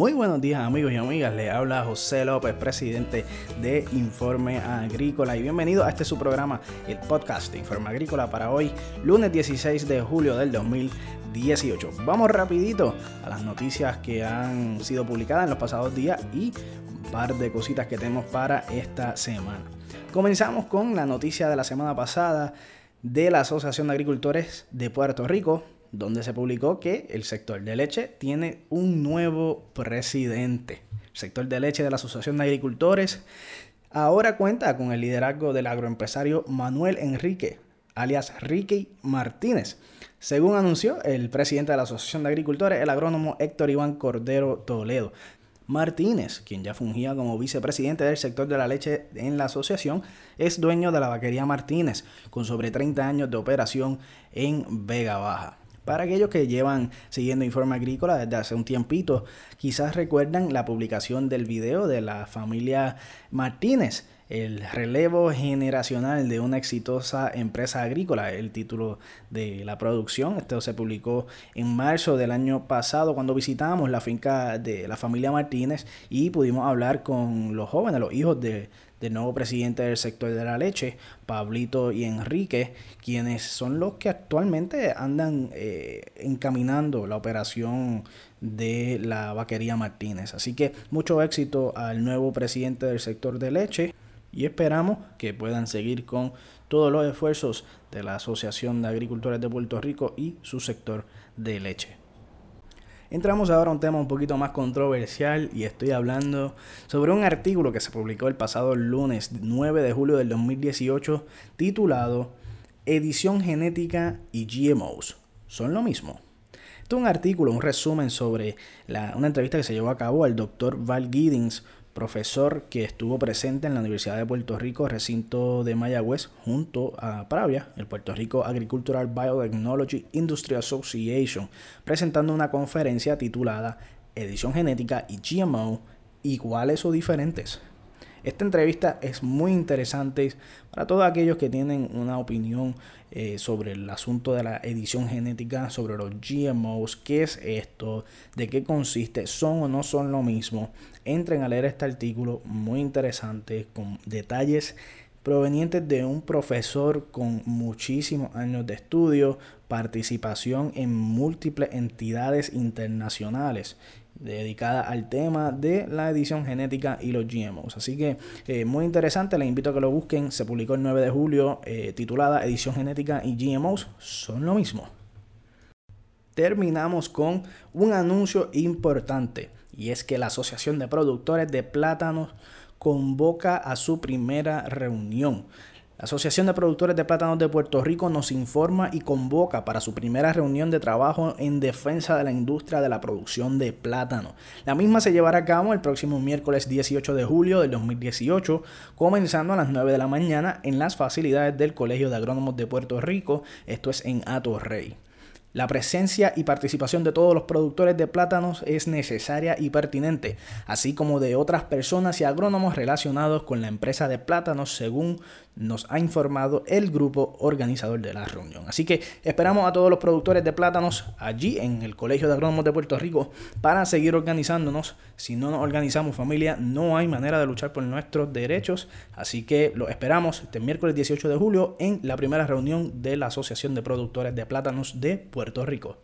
Muy buenos días amigos y amigas, le habla José López, presidente de Informe Agrícola y bienvenido a este su programa, el podcast de Informe Agrícola para hoy, lunes 16 de julio del 2018. Vamos rapidito a las noticias que han sido publicadas en los pasados días y un par de cositas que tenemos para esta semana. Comenzamos con la noticia de la semana pasada de la Asociación de Agricultores de Puerto Rico, donde se publicó que el sector de leche tiene un nuevo presidente. El sector de leche de la Asociación de Agricultores ahora cuenta con el liderazgo del agroempresario Manuel Enrique, alias Ricky Martínez. Según anunció el presidente de la Asociación de Agricultores, el agrónomo Héctor Iván Cordero Toledo. Martínez, quien ya fungía como vicepresidente del sector de la leche en la asociación, es dueño de la vaquería Martínez, con sobre 30 años de operación en Vega Baja. Para aquellos que llevan siguiendo Informe Agrícola desde hace un tiempito, quizás recuerdan la publicación del video de la familia Martínez, el relevo generacional de una exitosa empresa agrícola, el título de la producción. Esto se publicó en marzo del año pasado cuando visitamos la finca de la familia Martínez y pudimos hablar con los jóvenes, los hijos de, del nuevo presidente del sector de la leche, Pablito y Enrique, quienes son los que actualmente andan eh, encaminando la operación de la vaquería Martínez. Así que mucho éxito al nuevo presidente del sector de leche y esperamos que puedan seguir con todos los esfuerzos de la Asociación de Agricultores de Puerto Rico y su sector de leche. Entramos ahora a un tema un poquito más controversial y estoy hablando sobre un artículo que se publicó el pasado lunes 9 de julio del 2018 titulado Edición genética y GMOs son lo mismo. Esto es un artículo, un resumen sobre una entrevista que se llevó a cabo al doctor Val Giddings, profesor que estuvo presente en la Universidad de Puerto Rico, recinto de Mayagüez, junto a Pravia, el Puerto Rico Agricultural Biotechnology Industry Association, presentando una conferencia titulada Edición Genética y GMO, iguales o diferentes. Esta entrevista es muy interesante para todos aquellos que tienen una opinión eh, sobre el asunto de la edición genética, sobre los GMOs, qué es esto, de qué consiste, son o no son lo mismo. Entren a leer este artículo muy interesante con detalles provenientes de un profesor con muchísimos años de estudio, participación en múltiples entidades internacionales dedicada al tema de la edición genética y los GMOs. Así que eh, muy interesante, les invito a que lo busquen. Se publicó el 9 de julio eh, titulada Edición genética y GMOs son lo mismo. Terminamos con un anuncio importante y es que la Asociación de Productores de Plátanos convoca a su primera reunión. La Asociación de Productores de Plátanos de Puerto Rico nos informa y convoca para su primera reunión de trabajo en defensa de la industria de la producción de plátano. La misma se llevará a cabo el próximo miércoles 18 de julio del 2018, comenzando a las 9 de la mañana en las facilidades del Colegio de Agrónomos de Puerto Rico, esto es en Rey. La presencia y participación de todos los productores de plátanos es necesaria y pertinente, así como de otras personas y agrónomos relacionados con la empresa de plátanos, según nos ha informado el grupo organizador de la reunión. Así que esperamos a todos los productores de plátanos allí en el Colegio de Agrónomos de Puerto Rico para seguir organizándonos. Si no nos organizamos familia, no hay manera de luchar por nuestros derechos. Así que lo esperamos este miércoles 18 de julio en la primera reunión de la Asociación de Productores de Plátanos de Puerto Rico.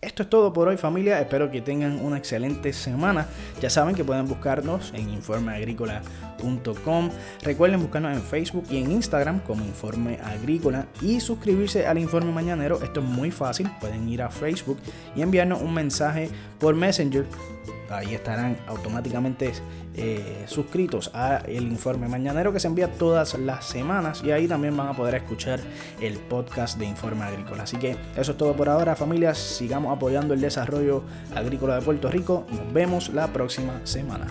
Esto es todo por hoy familia, espero que tengan una excelente semana. Ya saben que pueden buscarnos en informeagrícola.com. Recuerden buscarnos en Facebook y en Instagram como Informe Agrícola y suscribirse al Informe Mañanero. Esto es muy fácil, pueden ir a Facebook y enviarnos un mensaje por Messenger ahí estarán automáticamente eh, suscritos a el informe mañanero que se envía todas las semanas y ahí también van a poder escuchar el podcast de Informe Agrícola. Así que eso es todo por ahora familias, sigamos apoyando el desarrollo agrícola de Puerto Rico, nos vemos la próxima semana.